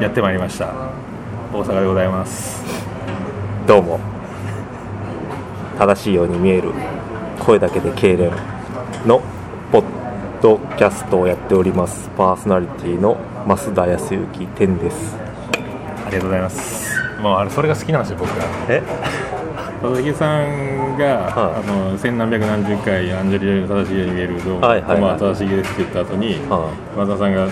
やってまいりました。大阪でございます。どうも。正しいように見える。声だけで痙攣のポッドキャストをやっております。パーソナリティの増田康之天です。ありがとうございます。もうあれそれが好きなんですよ僕は。え？佐々木さんが、はい。あの千何百何十回アンジェリーナ正しいように見える動画、はいはいはい。まあ正しいですって言った後に、は松田さんが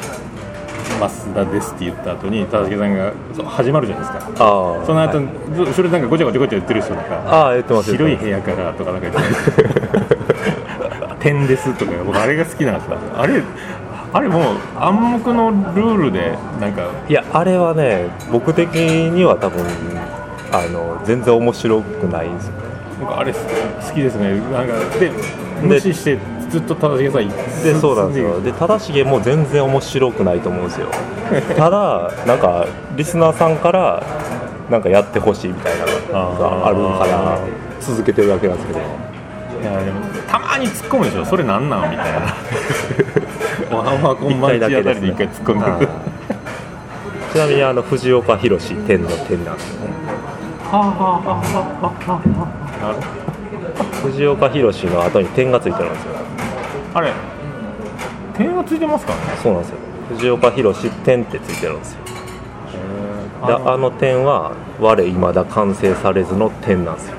増田ですって言った後に正木さんが始まるじゃないですか。ああその後、はい。ず後ろでなんかごちゃごちゃごちゃ言ってる人とかああ言ってます白い部屋からとかなんか言って点ですとか僕あれが好きなんですよあれあれもう暗黙のルールでなんか。いやあれはね僕的には多分あの全然面白くないんですよ僕あれ好きですね。なんかで無視してずっと正しさんでそうなんですよ。で正しげも全然面白くないと思うんですよ。ただなんかリスナーさんからなんかやってほしいみたいなのがあるから続けてるだけなんですけど。いやでもたまに突っ込むでしょ。それなんなんみたいな。もうハンマーコンマンチあたりで一回突っ込んでるはいちなみにあの藤岡弘天の天なんですよね。藤岡弘の後に点がついてるんですよあれ点がついてますからね？そうなんですよ。藤岡弘天ってついてるんですよ。であのあの点は我未だ完成されずの点なんですよ。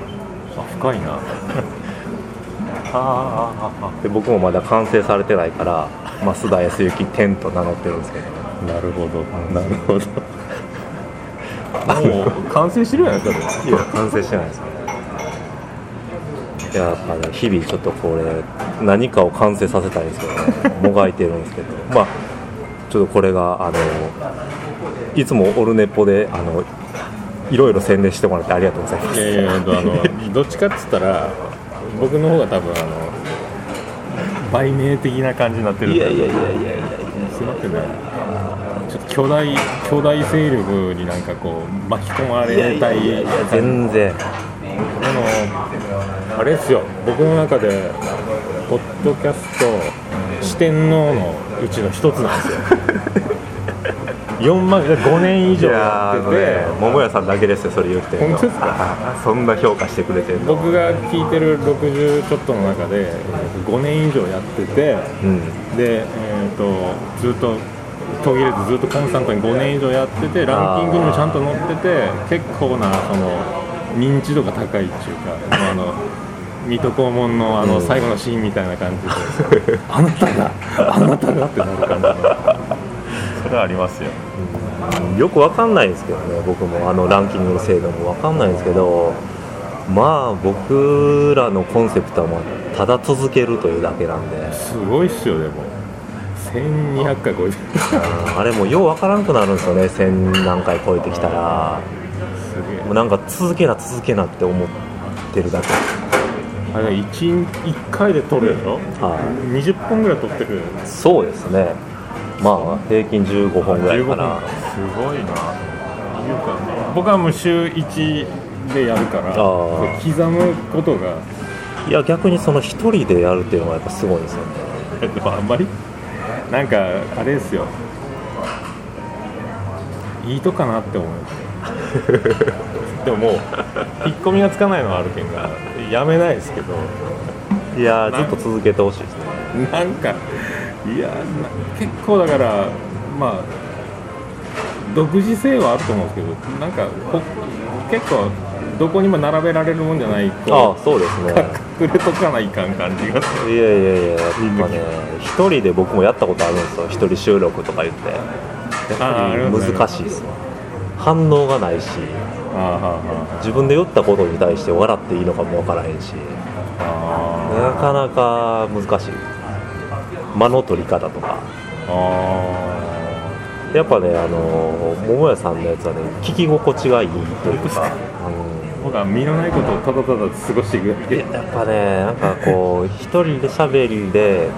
あ深いな。ああああで僕もまだ完成されてないから増田康之天と名乗ってるんですけど。あなるほど。なるほど。もう完成してるやないですかいや完成してないです。よいややっぱね日々ちょっとこれ何かを完成させたいんですけどねもがいてるんですけど まあちょっとこれがあのいつもオルネポであのいろいろ宣伝してもらってありがとうございます。いやいやあのどっちかっつったら僕の方が多分あの売名的な感じになってるいやいやいやいやいやすまってね。ちょっと巨大巨大勢力になんかこう巻き込まれたい全然。あのあれですよ。僕の中でポッドキャスト四天王のうちの一つなんですよ。4万5年以い上やってて。ね桃屋さんだけですよそれ言ってるの。本当ですか？あ そんな評価してくれてるの。僕が聞いてる60ちょっとの中で5年以上やっててうん。で、えー、とずっと途切れずずっとコンスタントに5年以上やっててランキングにもちゃんと載ってて結構なその認知度が高いっていうかあの水戸黄門のあのうん。最後のシーンみたいな感じで、あなたがあなたがってなる感じの。それはありますよ。よくわかんないんですけどね僕も。あのランキングの精度もわかんないんですけど。まあ僕らのコンセプトはもうただ続けるというだけなんで。すごいっすよでも。1200回超えてる。あれもうようわからんくなるんですよね。1000何回超えてきたら。すげえ。もうなんか続けな続けなって思ってるだけあれ 1, 1回で撮るでしょ、は20本ぐらい撮ってるそうですね。まあ平均15本ぐらいかな。15分。すごいな。いうか僕はもう週1でやるからあ刻むことが。いや逆にその一人でやるっていうのはやっぱすごいですよね。でもあんまり？なんかあれですよ。いいとかなって思う でももう引っ込みがつかないのはあるけんがやめないですけど。いやずっと続けてほしいですね。なんかいやな結構だからまあ独自性はあると思うんですけどなんかこ結構どこにも並べられるもんじゃないあこあそうですね。う隠れとかないかん感じがする。いやいやいややっぱね一人で僕もやったことあるんですよ一人収録とか言って。やっぱり難しいですよ反応がないし自分で言ったことに対して笑っていいのかも分からへんし。なかなか難しい。間の取り方とか。やっぱねあの桃屋さんのやつはね聞き心地がいいというか、ー僕は身のないことをただただ過ごしていくやっぱねなんかこう一人で喋りで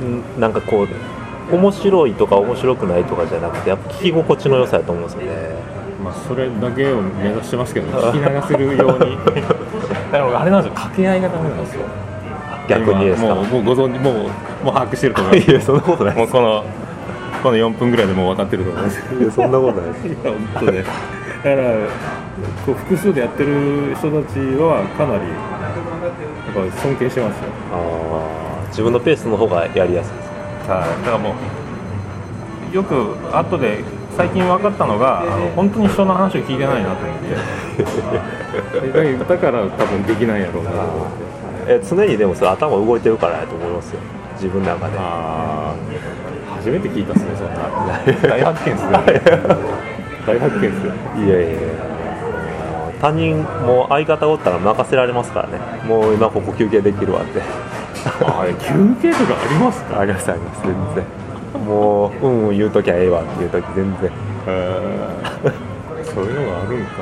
んなんかこう面白いとか面白くないとかじゃなくてやっぱ聞き心地の良さやと思うんですよね。まあそれだけを目指してますけど 聞き流せるように。だからあれなんですよ。掛け合いがダメなんですよ。逆にですか？今もうもうご存知もうもう把握してると思います。いやそんなことないもうこのこの4分ぐらいでもう分かってると思うんです。いやそんなことないです。いや本当ねだからこう複数でやってる人たちはかなりやっぱ尊敬してますよ。ああ自分のペースの方がやりやすいですはい、だからもうよく後で最近分かったのがあの本当に人の話を聞いてないなと思って。だから多分できないやろうな。と思ってえ常にでもそれ頭動いてるからやと思いますよ。自分の中で。初めて聞いたっすねそんな。大発見っすね。大発見っすよ。いやいやいや。他人も相方おったら任せられますからね。もう今ここ休憩できるわって。あれ休憩とかありますか？ありますあります。全然もううんうん言うときゃええわっていうとき全然。えー。そういうのがあるんか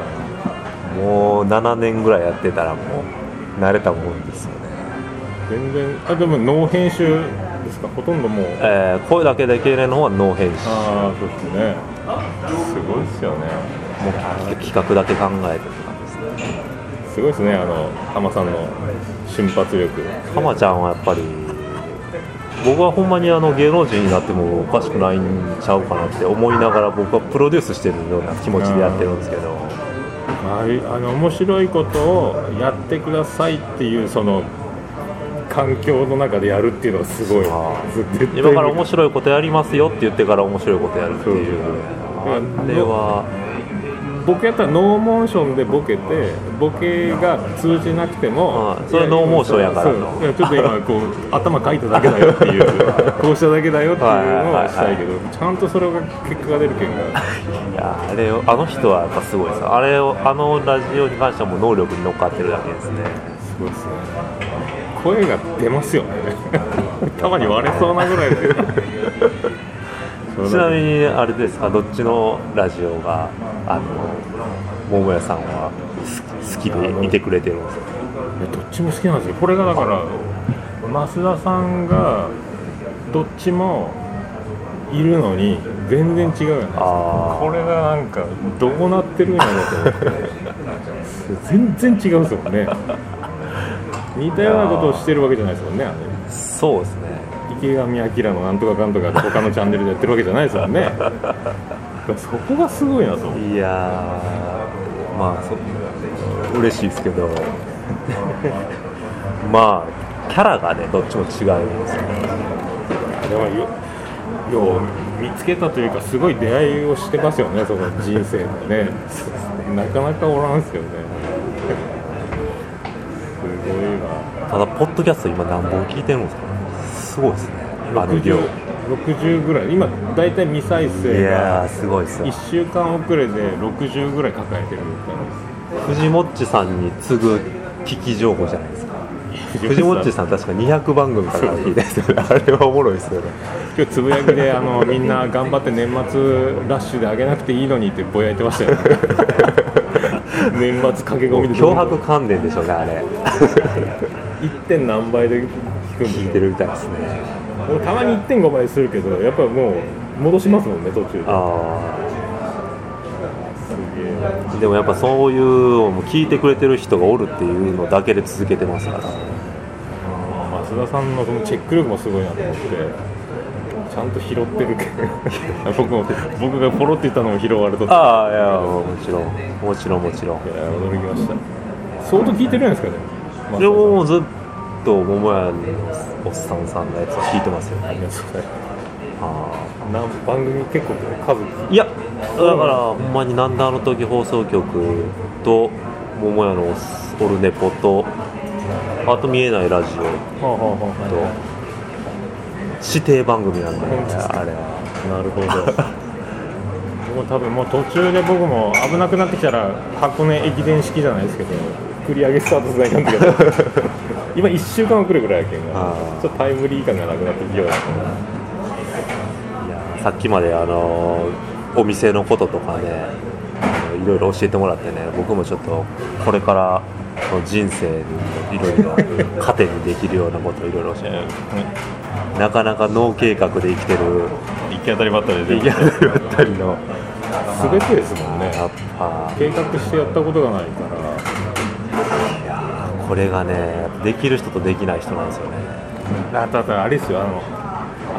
もう7年ぐらいやってたらもう慣れたもんですよね。全然。あでもノー編集ですか？ほとんどもう。えー声だけでけれるのはノー編集。ああそうですね。すごいっすよね。もう企画だけ考えてって感じですね。すごいですねあの浜さんの瞬発力。浜ちゃんはやっぱり僕はほんまにあの芸能人になってもおかしくないんちゃうかなって思いながら僕はプロデュースしてるような気持ちでやってるんですけど。ああの面白いことをやってくださいっていうその環境の中でやるっていうのがすごい。今から面白いことやりますよって言ってから面白いことやるっていう。あれは僕やったらノーモーションでボケてボケが通じなくてもあそれノーモーションやから。ちょっと今こう頭かいただけだよっていうこうしただけだよっていうのはしたいけどちゃんとそれが結果が出るけんがいやあれをあの人はやっぱすごいですあれをあのラジオに関してはもう能力に乗っかってるだけですね。すごいですね。声が出ますよね。たまに割れそうなぐらいでちなみにあれですかどっちのラジオがあの桃屋さんは好きでいてくれてるんですか？どっちも好きなんですよ。これがだから増田さんがどっちもいるのに全然違うよね。あこれがなんかどうなってるんやろうと思って。全然違うんですよね。似たようなことをしてるわけじゃないですもんねあれ。あそうですね池上彰のなんとかかんとかで他のチャンネルでやってるわけじゃないですもんね。そこがすごいなと思う。いやーまあそ嬉しいですけど。まあキャラがねどっちも違うんですよ。でもよよう見つけたというかすごい出会いをしてますよねその人生でね。なかなかおらんすよね。すごいわ。ただポッドキャスト今何本聞いてるんですか？すごいですね。あの量。60, 60ぐらい。今大体未再い生やがーすごいですよ。1週間遅れで60ぐらい抱えてるみたいです。藤もっちさんに次ぐ聞き情報じゃないですか。藤もっちさん確か200番組から聞いてるんですよねあれはおもろいですよね。今日つぶやきであのみんな頑張って年末ラッシュで上げなくていいのにってぼやいてましたよ。ね 年末駆け込みで。脅迫関連でしょうねあれ。1. 点何倍で聞くんでてるみたいですね。俺たまに1.5倍するけどやっぱもう戻しますもんね途中で。ああでもやっぱそういうのも聞いてくれてる人がおるっていうのだけで続けてますから。増田さんのそのチェック力もすごいなと思ってちゃんと拾ってるけど。僕も僕がポロって言ったのも拾われとっていやああいやもちろん。もちろんもちろん。驚きました。相当聞いてるんですかねでもずっと桃屋のおっさんさんのやつを聞いてますよありがとうございます。あ何番組結構数あいやだからほんまになんであの時放送局と桃屋のオルネポとあと見えないラジオと指定番組なんで、本当ですかあれは。なるほど。僕も多分もう途中で僕も危なくなってきたら箱根駅伝式じゃないですけど繰り上げスタートせないかんだけど今1週間遅れぐらいやけんがちょっとタイムリー感がなくなってきようやいやさっきまであのお店のこととかねいろいろ教えてもらってね僕もちょっとこれからの人生にいろいろ糧にできるようなことをいろいろ教えて。なかなか脳計画で生きてる。行き当たりばったりで。いやだったりの。全てですもんね。やっぱ計画してやったことがないからこれがねできる人とできない人なんですよね。あとあとあれですよ。あの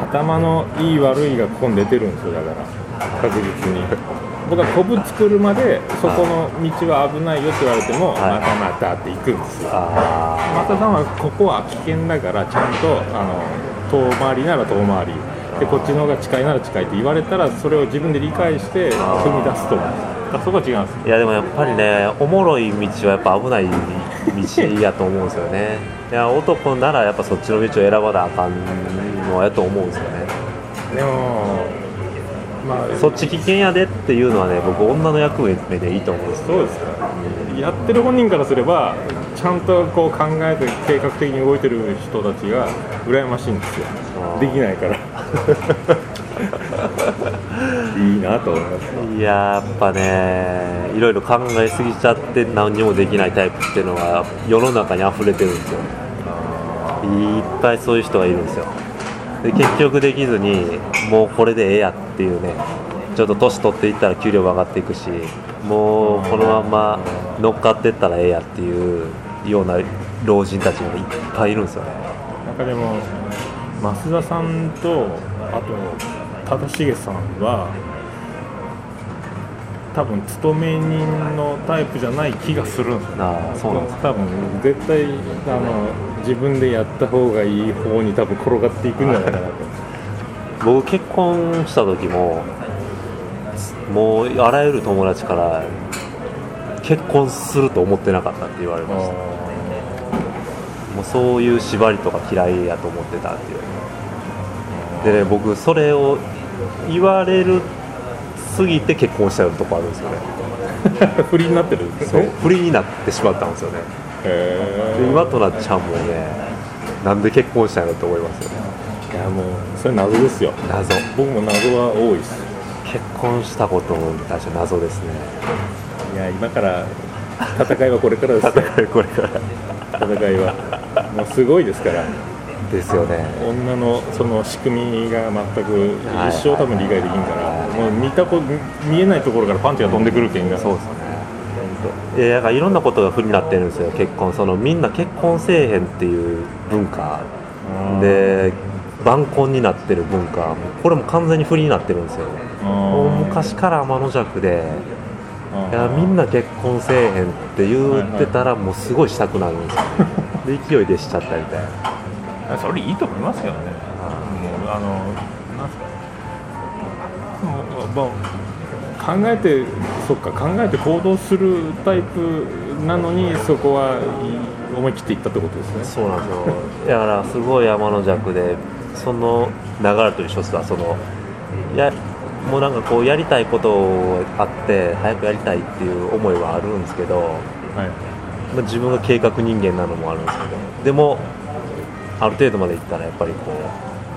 頭のいい悪いがここに出てるんですよ。だから確実に。僕はコブ作るまでそこの道は危ないよって言われても、はい。またまたって行くんですよ。あ松田さんはここは危険だからちゃんとあの遠回りなら遠回り。でこっちの方が近いなら近いって言われたらそれを自分で理解して踏み出すと思うんですそこは違うんですーいやでもやっぱりねおもろい道はやっぱ危ない道やと思うんですよね。いや男ならやっぱそっちの道を選ばなあかんのやと思うんですよね。でもまあそっち危険やでっていうのはね僕女の役目でいいと思うんですそうですか。やってる本人からすればちゃんとこう考えて計画的に動いてる人たちが羨ましいんですよ。できないから いいなと思います。いややっぱねいろいろ考えすぎちゃって何にもできないタイプっていうのは世の中に溢れてるんですよ。いっぱいそういう人がいるんですよ。で結局できずにもうこれでええやっていうねちょっと年取っていったら給料が上がっていくしもうこのまま乗っかっていったらええやっていうような老人たちがいっぱいいるんですよね。なんかでも増田さんとあと忠重さんは多分勤め人のタイプじゃない気がするんですよねああそうなんです多分絶対あの自分でやった方がいい方に多分転がっていくんじゃないかなと。僕結婚した時ももうあらゆる友達から結婚すると思ってなかったって言われました。もうそういう縛りとか嫌いやと思ってたっていう。でね僕それを言われるすぎて結婚しちゃうとこあるんですよね。不利になってるんですそう。ね不利になってしまったんですよね。へで今となっちゃんもねなんで結婚したのって思いますよね。いやもうそれ謎ですよ。謎。僕も謎は多いです。結婚したことに対して謎ですね。いや今から戦いはこれからですよこれから。戦いは。もうすごいですからですよね。女のその仕組みが全くはい。一生多分理解できんから、はいもう見たこ見えないところからパンチが飛んでくるけんが、そうですね。いやだからいろんなことが不利になってるんですよ。結婚。そのみんな結婚せえへんっていう文化。で晩婚になってる文化。これも完全に不利になってるんですよ。昔から天の弱でいやみんな結婚せえへんって言ってたらもうすごいしたくなるんですよ。で勢いでしちゃったみたいなそれいいと思いますけどね、もうあのなんすか。考えてそっか考えて行動するタイプなのにそこはい思い切っていったってことですね。そうなんですよ。だからすごい天の弱でその流れと一緒ですわそのやもうなんかこうやりたいことあって早くやりたいっていう思いはあるんですけど、はい。まあ自分が計画人間なのもあるんですけど。でもある程度までいったらやっぱりこ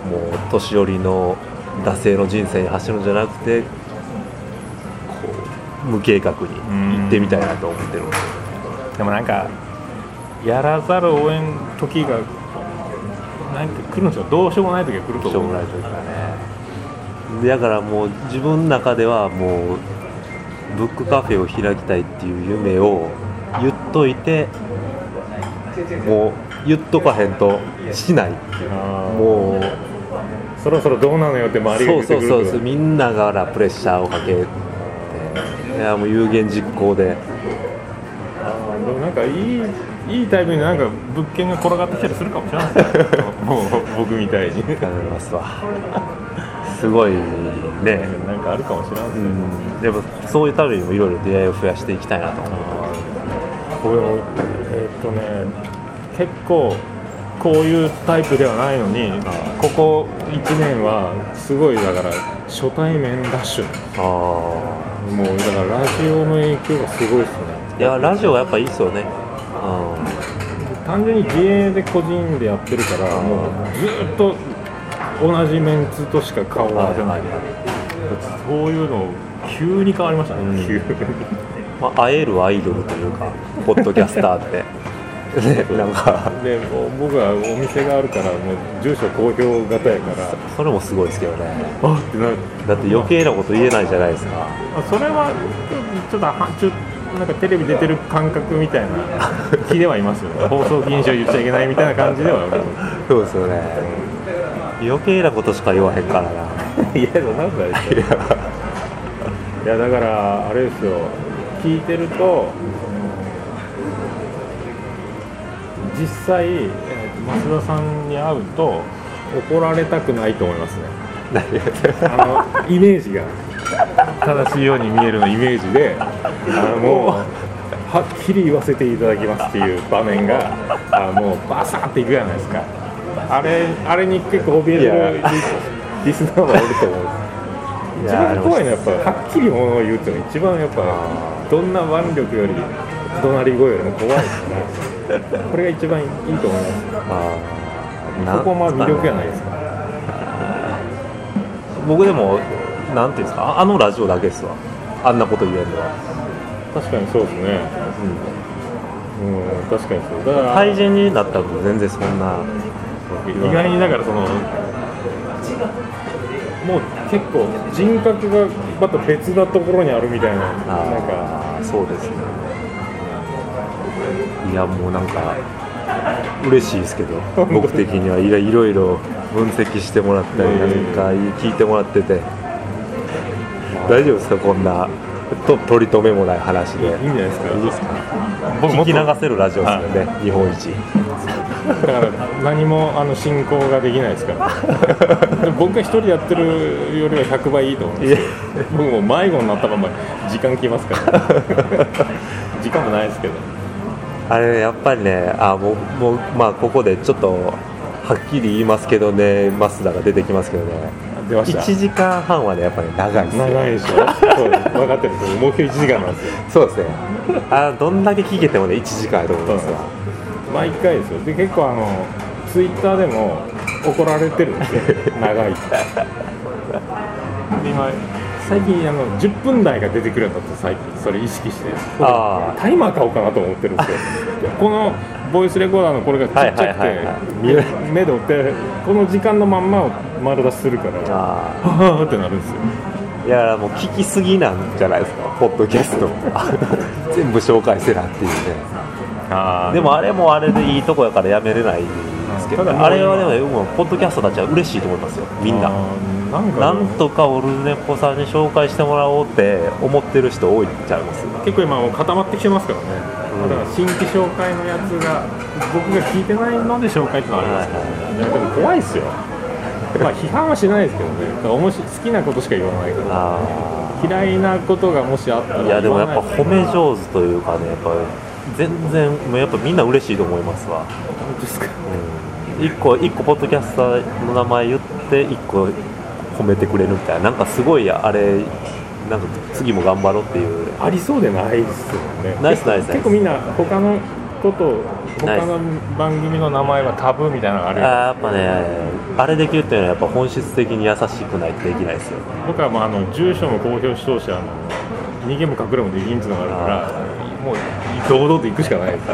うもう年寄りの惰性の人生に走るんじゃなくてこう無計画に行ってみたいなと思ってるんででもなんかやらざるを得ん時がなんか来るんですよ。どうしようもない時が来ると思う。しょうもないというかね。でだからもう自分の中ではもうブックカフェを開きたいっていう夢を言っといてもう言っとかへんとしない。もうそろそろどうなのよって周りがそうそうそう。みんなからプレッシャーをかけて。いやもう有言実行で。あーでもなんかいいいいタイプになんか物件が転がってきたりするかもしれないですねもう僕みたいに。頑張りますわ。すごいね。なんかあるかもしれないですうね、ん。でもそういうためにもいろいろ出会いを増やしていきたいなと思って。僕でもえーっとね結構こういうタイプではないのにここ1年はすごいだから初対面ダッシュ。ああもうだからラジオの影響がすごいですね。いやラジオはやっぱいいっすよね。単純に自営で個人でやってるからもうずーっと同じメンツとしか顔を合ないそういうの急に変わりましたね、うん。急にまあ、会えるアイドルというかポッドキャスターってねなんか。でもう僕はお店があるからもう住所公表型やから。それもすごいですけどね。あってなる。だって余計なこと言えないじゃないですか。あそれはちょっとはちょなんかテレビ出てる感覚みたいな気ではいますよね。放送禁止を言っちゃいけないみたいな感じではそうですよね。余計なことしか言わへんからな。いやなことないですよいやだからあれですよ。聞いてると実際、えーと増田さんに会うと怒られたくないと思いますね。あのイメージが正しいように見えるのイメージであのもうはっきり言わせていただきますっていう場面があもうバサーっていくじゃないですか。あれあれに結構怯えてるリスナーもおると思うんです。一番怖いのはやっぱはっきりものを言うっていうのが一番やっぱどんな腕力より怒鳴り声よりも怖いからこれが一番いいと思います。まあここも魅力やないですか。僕でもなんていうんですか？ああのラジオだけですわ。あんなこと言えるのは、確かにそうですね。うん。確かにそう。だから対人になったら全然そんな。意外にだからそのもう結構人格がまた別なところにあるみたいななんか。そうですねいやもうなんか嬉しいですけど僕的には。いろいろ分析してもらったりなんか聞いてもらってて。大丈夫ですかこんなと取り留めもない話で。いいんじゃないですか。いいですか？聞き流せるラジオですよね日本一。だから何もあの進行ができないですから。僕が一人でやってるよりは100倍いいと思うんですよ僕も迷子になったまま時間来ますから。時間もないですけどあれやっぱりねあもうもうまあここでちょっとはっきり言いますけどね増田が出てきますけどね。出ました。1時間半はねやっぱり、ね、長いですよ長いでしょ？そうです分かってるんですよ。目標1時間なんですよ。そうですね。あどんだけ聞けてもね1時間やと思いますわ毎回ですよ。で結構あのツイッターでも怒られてるんですよ。長いって。で今最近あの10分台が出てくるようになって最近それ意識して。あー。タイマー買おうかなと思ってるんですよ。このボイスレコーダーのこれがちっちゃくて目で追ってこの時間のまんまを丸出しするからあはぁってなるんですよ。いやもう聞きすぎなんじゃないですかポッドキャスト。全部紹介せなっていうね。あでもあれもあれでいいとこやからやめれないんですけど、あれはでもポッドキャストたちは嬉しいと思いますよみんななんとかオルネポさんに紹介してもらおうって思ってる人多いんちゃいます？結構今もう固まってきてますからね、うん。だから新規紹介のやつが僕が聞いてないので紹介ってのはありますから、いやでも怖いですよ。まあ批判はしないですけどね。好きなことしか言わないか。らあ嫌いなことがもしあったらーいやでもやっぱ褒め上手というかねやっぱ全然もうやっぱみんな嬉しいと思いますわ、本当ですか？うん、一個一個ポッドキャスターの名前言って一個褒めてくれるみたいななんかすごいあれなんか次も頑張ろうっていう。ありそうでないですよね。ナイスナイス結構みんな他のこと他の番組の名前はタブーみたいなのがあるよあーやっぱねあれできるっていうのはやっぱ本質的に優しくないとできないですよ。僕はまああの住所も公表し通してあの逃げも隠れもできんっていうのがあるからもう堂々と行くしかないです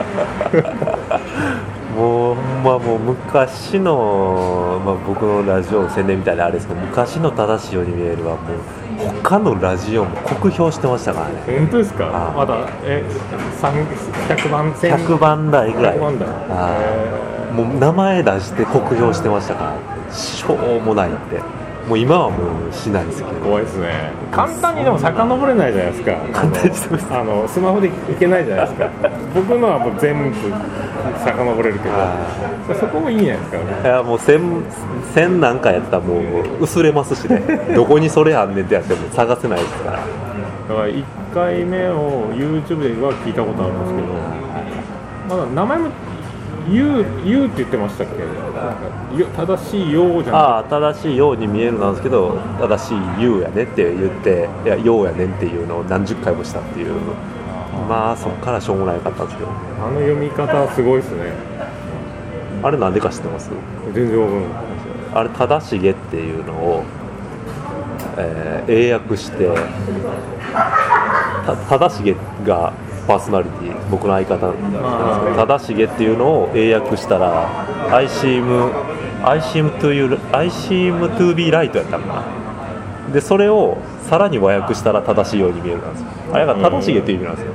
まもう昔の、まあ、僕のラジオの宣伝みたいなあれですけど昔の正しいように見えるはもう他のラジオも酷評してましたからね。本当ですか？あーまだえ三100番1000 100番台ぐらい。100番台？あ。へー。もう名前出して酷評してましたからしょうもないってもう今はもうしないですけど。ー怖いですね。簡単にでも遡れないじゃないですか。簡単にあのスマホでいけないじゃないですか。僕のはもう全部遡れるけど。あそこもいいんじゃないですか。いやもう千千何回やったらもう薄れますしね。どこにそれあんねんってやっても探せないですから。だから1回目を YouTube では聞いたことあるんですけどまだ名前も言う言うって言ってましたっけ？なんかよ正しいようじゃなああ正しいように見えるなんですけど正しい「言うやね」って言って「いやようやねん」っていうのを何十回もしたっていう。まあそっからしょうもないかったんですけど。くあの読み方すごいですね。あれなんでか知ってます？全然わかんない。あれ正しげっていうのを、えー英訳してた正しげがパーソナリティ僕の相方。なんですけど正しげっていうのを英訳したら I seem, I seem to you I seem to be right やったのかな。でそれをさらに和訳したら正しいように見えるんですよ。あれが正しげっていう意味なんですよ。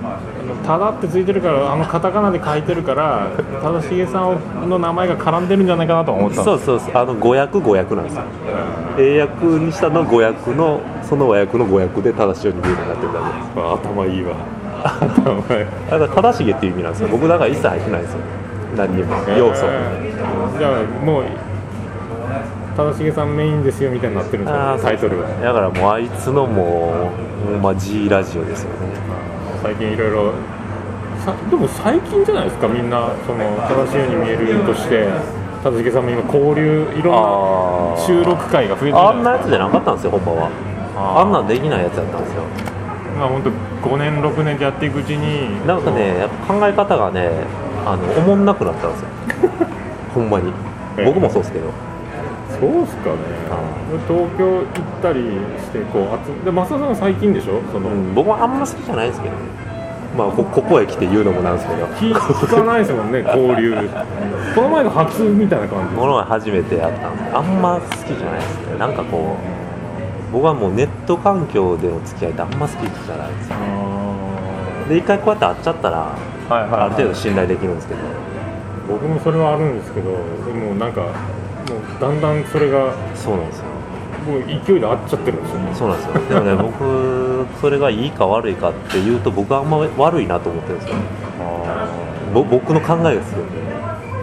ただってついてるからあのカタカナで書いてるから正成さんの名前が絡んでるんじゃないかなと思ってた。そうそうそう。あの語訳語訳なんですよ。英訳にしたの語訳のその和訳の語訳で正しいように見えるようになってるだけです。あ頭いいわ頭いいだ正しげっていう意味なんですよ。僕だから一切入ってないですよ。何にも。要素、えーじゃあもう正成さんメインですよみたいになってるんですあーよタイトルがだからもうあいつのもうほんま G ラジオですよね。最近いろいろさでも最近じゃないですかみんなその正しいように見えるとして。正成さんも今交流いろんあな収録会が増えてるあんなやつじゃなかったんですよほんまは。あんなんできないやつだったんですよまあ本当5年6年でやっていくうちに。なんかねやっぱ考え方がねあのおもんなくなったんですよ。ほんまに。え僕もそうですけど。そうっすかね。東京行ったりしてこう集で増田さんは最近でしょ？その、うん僕はあんま好きじゃないですけどね。まあこここへ来て言うのもなんですけど。聞聞かないですもんね 交流。この前が初みたいな感じ。この前初めてやったんであんま好きじゃないですね。なんかこう僕はもうネット環境での付き合いってあんま好きじゃないですよ。あで一回こうやって会っちゃったらーはいはいはい。ある程度信頼できるんですけど。僕もそれはあるんですけどでもなんかもうだんだんそれがそうなんですよ。もう勢いで合っちゃってるんですよね。そうなんですよ。でもね 僕それがいいか悪いかっていうと僕はあんま悪いなと思ってるんですよ。ぼ僕の考えですよね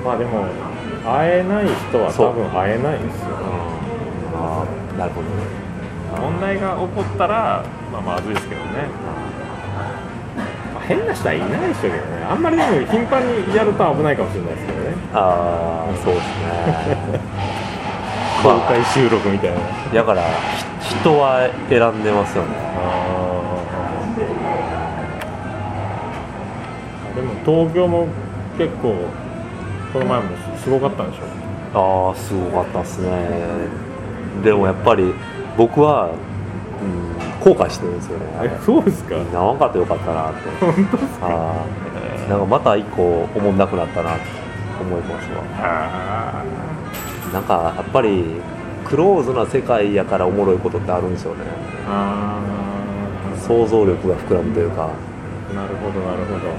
まあでも会えない人は多分会えないんですよ。ああなるほどね問題が起こったらまあまずいですけどね、まあ、変な人はいないでしょうけどね。あんまりでも頻繁にやると危ないかもしれないですけどね。ああそうですね。公開収録みたいな。だからひ人は選んでますよね。でも東京も結構この前もすごかったんでしょ。ああすごかったですね。でもやっぱり僕は、うん、後悔してるんですよね。えそうですか？長かったよかったなって。本当ですか？なんかまた一個思んなくなったなって思いますわ。あなんかやっぱりクローズな世界やからおもろいことってあるんですよね。想像力が膨らむというか、ーなるほどなるほど。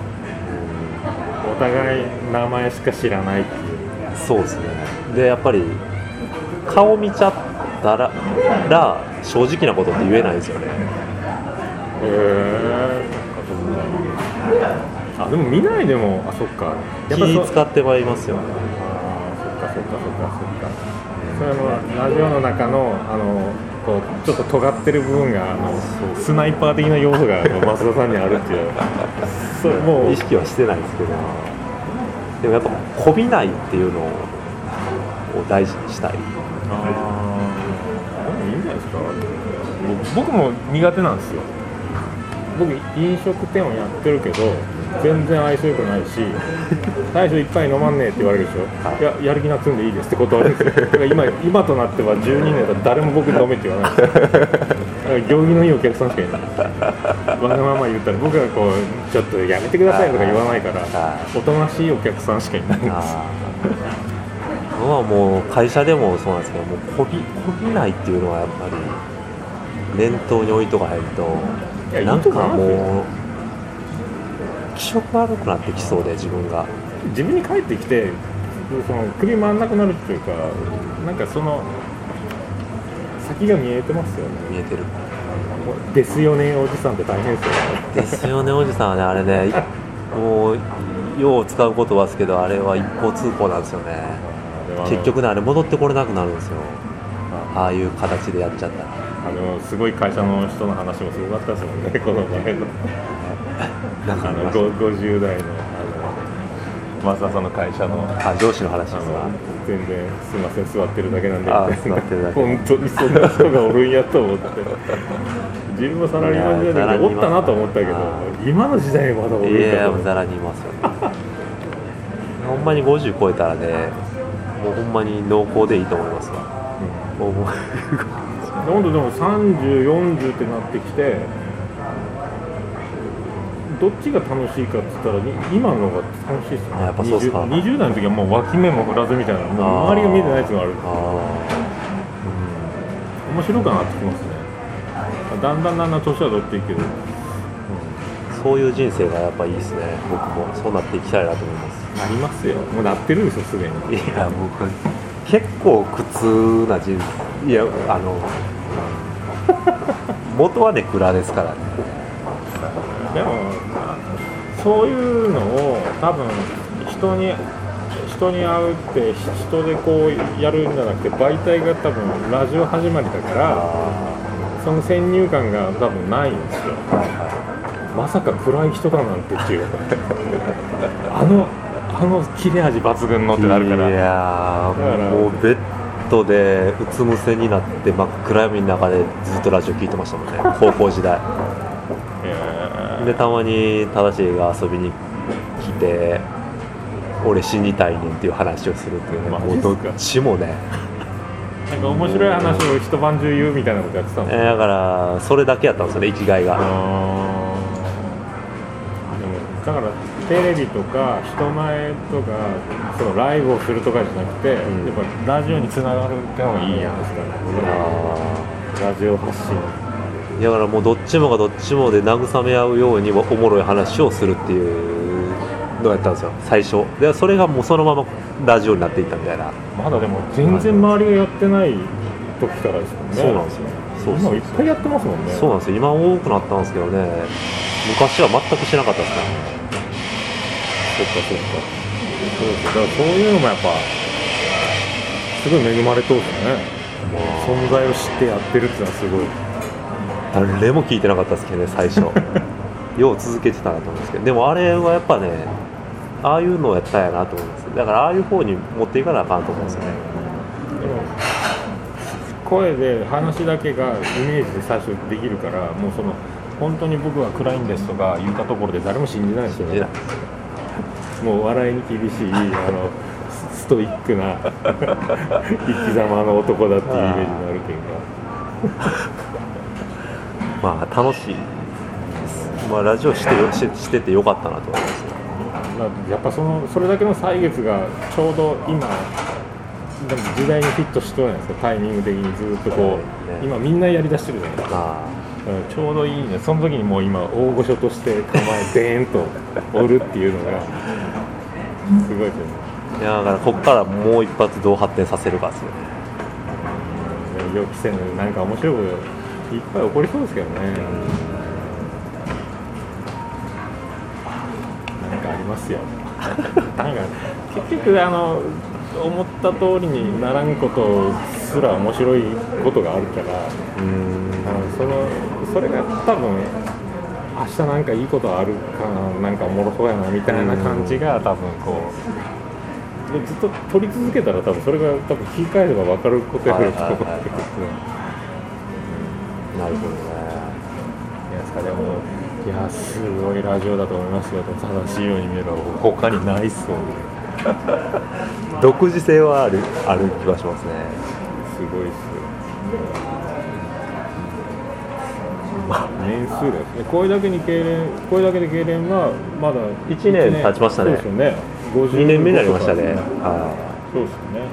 うお互い名前しか知らないっていう。ん、そうですね。でやっぱり顔見ちゃったらら正直なことって言えないですよね。へえあでも見ないでもあそっか。やっぱ気そ使ってまいりますよね。あーそっかそっかそっかそっか。それのラジオの中のあのこうちょっと尖ってる部分があのスナイパー的な要素が増田さんにあるっていう。それもう意識はしてないですけど。でもやっぱこびないっていうのを大事にしたい。あ僕僕も苦手なんですよ。僕飲食店をやってるけど全然愛想よくないし 大将いっぱい飲まんねえって言われるでしょ、はいい、ややる気なつんでいいですって断るんですよ。だから今今となっては12年だ誰も僕に飲めって言わないんです。よだから行儀のいいお客さんしかいない。わがまま言ったら僕がこうちょっとやめてくださいとか言わないからはおとなしいお客さんしかいないんです。はもう会社でもそうなんですけどもうこびこびないっていうのはやっぱり念頭に置いとかないとなんかもう気色悪くなってきそうで自分が。自分に帰ってきてその首回んなくなるっていうかなんかその先が見えてますよね。見えてる。ですよねおじさんって大変ですよねですよねおじさんはねあれねもうよう使う言葉ですけどあれは一方通行なんですよね。結局ねあれ戻ってこれなくなるんですよ。ああいう形でやっちゃったらあのすごい会社の人の話もすごかったですもんね この前の。なんかあのありました？ご50代のあの増田さんの会社のあ上司の話ですあのわ全然すいません座ってるだけなんであみたいな座ってるだけ。本当にそんな人がおるんやと思って。自分もサラリーマン時代でおったなと思ったけどあ今の時代にまだおるんいやざらにいますよほんまに50超えたらねもうほんまに濃厚でいいと思いますわもうもう本当でも3040ってなってきてどっちが楽しいかって言ったらに今の方が楽しいですよねやっぱそうっすか。20, 20代の時はもう脇目も振らずみたいなもう周りが見えてないやつがある。あ面白くなってきますね。ーだんだんだんだん年は取っていくけど。そういう人生がやっぱいいですね。僕も。そうなっていきたいなと思います。なりますよ。もうなってるんですよすでに。いや僕結構苦痛な人生いやあの元はね蔵ですからね。でもそういうのを多分人に人に会うって人でこうやるんじゃなくて媒体が多分ラジオ始まりだからその先入観が多分ないんですよ。まさか暗い人だなんてっていう。あのあの切れ味抜群のってなるから。いやもうベッドでうつむせになって真っ暗闇の中でずっとラジオ聞いてましたもんね。高校時代。えでたまに正しいが遊びに来て俺死にたいねんっていう話をするっていうね。もうどっちもね。ーなんか面白い話を一晩中言うみたいなことやってたもんえーだからそれだけやったんですよね生きがいが。あー。でもだからテレビとか人前とかそのライブをするとかじゃなくて、ん。やっぱラジオにつながるってのがいいやんですから、ラジオ発信だからもうどっちもがどっちもで慰め合うようにおもろい話をするっていうのをやったんですよ。最初。でそれがもうそのままラジオになっていったみたいな。まだでも全然周りがやってない時からですもんね。そうなんですよ。そうそう今いっぱいやってますもんね。そうなんですよ。今多くなったんですけどね。昔は全くしなかったですからそっかそっか。そうですよ。だからそういうのもやっぱすごい恵まれとるんですよね。存在を知ってやってるっていうのはすごい。誰も聞いてなかったですけどね最初。よう続けてたなと思うんですけど。でもあれはやっぱねああいうのをやったんやなと思います。だからああいう方に持っていかなあかんと思うんですよね。でも声で話だけがイメージで最初できるからもうその本当に僕は暗いんですとか言ったところで誰も信じないですよ信じないもう笑いに厳しい あのスストイックな 生き様の男だっていうイメージがあるけど。まあ楽しいまあラジオしてよししててよかったなと思いますまあやっぱそのそれだけの歳月がちょうど今でも時代にフィットしてるじゃないですか。タイミング的にずっとこう、ね。今みんなやりだしてるじゃないですか。あうんちょうどいいね。その時にもう今大御所として構えでーんと おるっていうのがすごいですよね。あいやだからこっからもう一発どう発展させるかですよ。ね予期せぬなんか面白いこといっぱい起こりそうですけどね。なんかありますよ。なんか結局あの思った通りにならんことすら面白いことがあるからうんそのそれが多分明日なんかいいことあるかななんかおもろそうやなみたいな感じが多分こうでずっと撮り続けたら多分それが多分聞き返せば分かることやると思うんですけど。はいはいなるほどね。いやそれもいやすごいラジオだと思いますよ。正しいように見える他にないっすもんね。独自性はあるある気がしますねすごいっすよ年数ですね。これだけに経連これだけで経連はまだ一年経ちましたね。そうですよね。50 2年目になりましたね。はそうですよね。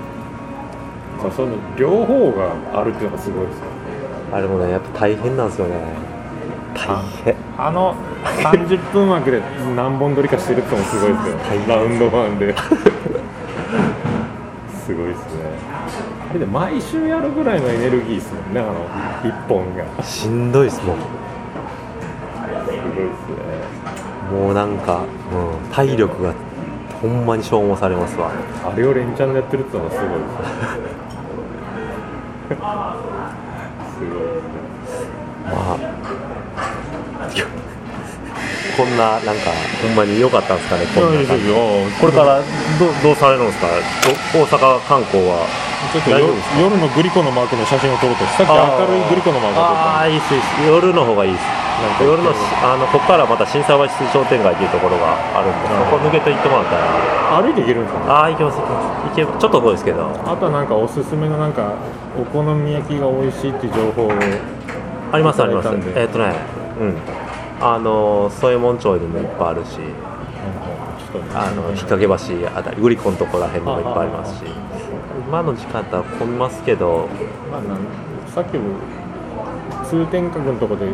まあその両方があるっていうのがすごいですよいあれもねやっぱ大変なんですよね。大変。あの30分枠で何本撮りかしてるってのもすごいですよ。ラウンドワンで。すごいですねあれで毎週やるぐらいのエネルギーですもんねあの1本が。しんどいですもん。すごいですね。もうなんか、うん、体力がほんまに消耗されますわ。あれを連チャンでやってるってのがすごいですね。すごいですね。まあ こんななんかほんまに良かったんですかねこんな感じ。これからどどうされるんですか？ど大阪観光はちょっと夜のグリコのマークの写真を撮ろうとさっき明るいグリコのマークを撮ったああいいっすいいっす。夜の方がいいです。夜のしあのここからまた心斎橋商店街っていうところがあるんで、うんそこ抜けて行ってもらったら。歩いていけるんですか？ねああ行けます。行けます行けちょっと遠いですけど。あとはなんかおすすめのなんかお好み焼きが美味しいっていう情報をありますあります。えーっ、とねうん。あの添右衛門町にもいっぱいあるしあの引っ掛け橋あたりグリコのところらへんにもいっぱいありますし今の時間だったら混みますけど。まあ、なんさっきも通天閣のとこで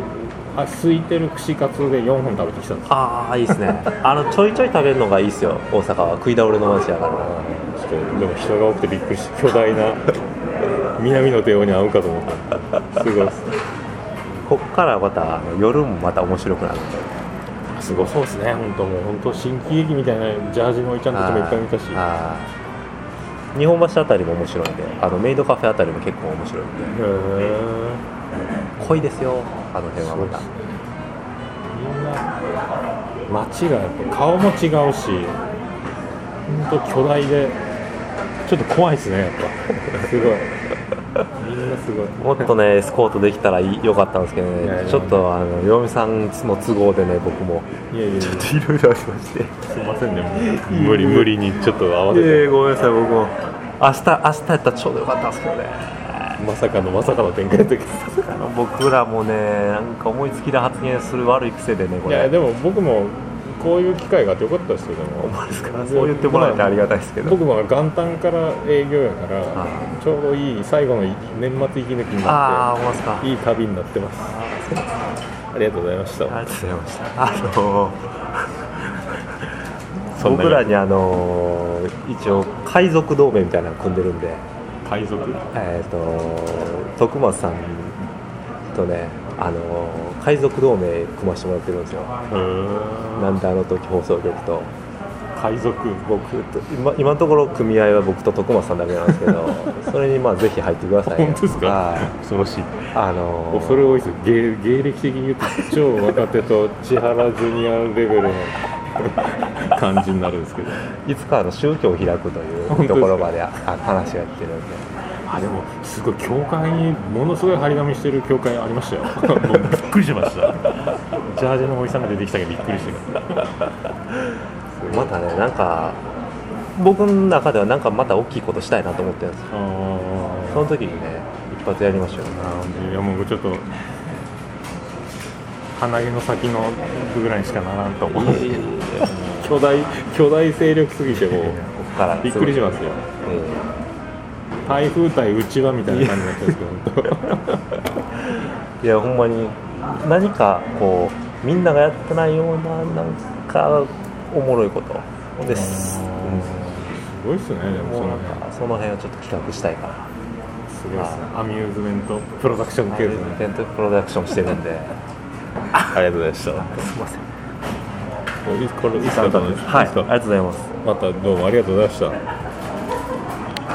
あ空いてる串カツで4本食べてきたんですああいいですね。あのちょいちょい食べるのがいいですよ。大阪は食い倒れの街やから。ちょっとでも人が多くてびっくりして巨大な南の帝王に会うかと思った。すごいです。こっからまた夜もまた面白くなる。すごそうですね。本当もう本当新喜劇みたいなジャージのおいちゃんたちもいっぱい見たし日本橋あたりも面白いんであのメイドカフェあたりも結構面白いんで。濃いですよあの辺はまたみんな街がやっぱ顔も違うし本当巨大でちょっと怖いですねやっぱ。すごい。みんなすごい。もっとねエスコートできたらよかったんですけどね。ちょっとあの嫁さんの都合でね僕も。いやいやちょっといろいろありまして。すいませんね無理無理にちょっと合わせてごめんなさい僕も明日明日やったらちょうどよかったんですけどね。まさかのまさかの展開の時。あの僕らもねなんか思いつきで発言する悪い癖でねこれ。いやでも僕もこういう機会があってよかったですよでもですか？そう言ってもらえてありがたいですけど。僕も元旦から営業やからあちょうどいい最後の年末息抜きになっていい旅になってます。ありがとうございました。ありがとうございました。あの僕らにあの一応海賊同盟みたいなの組んでるんで。海賊？えっ、と徳松さんとねあの海賊同盟組ましてもらってるんですよ。なんであの時放送局と。海賊？僕と今今のところ組合は僕と徳松さんだけなんですけど それにまあぜひ入ってくださいよ。本当ですか？はい。恐ろしい。あの恐れ多いです。よ芸芸歴的に言うと超若手と千原ジュニアレベルの感じになるんですけど。いつかあの宗教を開くというところまで話がいってるんで。あでもすごい教会にものすごい張り紙してる教会ありましたよ。びっくりしました。ジャージのおじさんが出てきたけどびっくりしてまたねなんか僕の中ではなんかまた大きいことしたいなと思ってるんですよ。あその時にね一発やりましょうあいやもうちょっと鼻毛の先のぐらいにしかならんと思う巨大巨大勢力すぎてもうびっくりしますよ。え台風対うちわみたいな感じになってるんですけどいやほんまに何かこうみんながやってないようななんかおもろいこと当です、すごいっすねでもその辺。かその辺をちょっと企画したいから。すごいっすね。アミューズメントプロダクション。系ですねイベントプロダクションしてるんで。ありがとうございました。すいませんこれいいっす。かはい。ありがとうございます。またどうもありがとうございました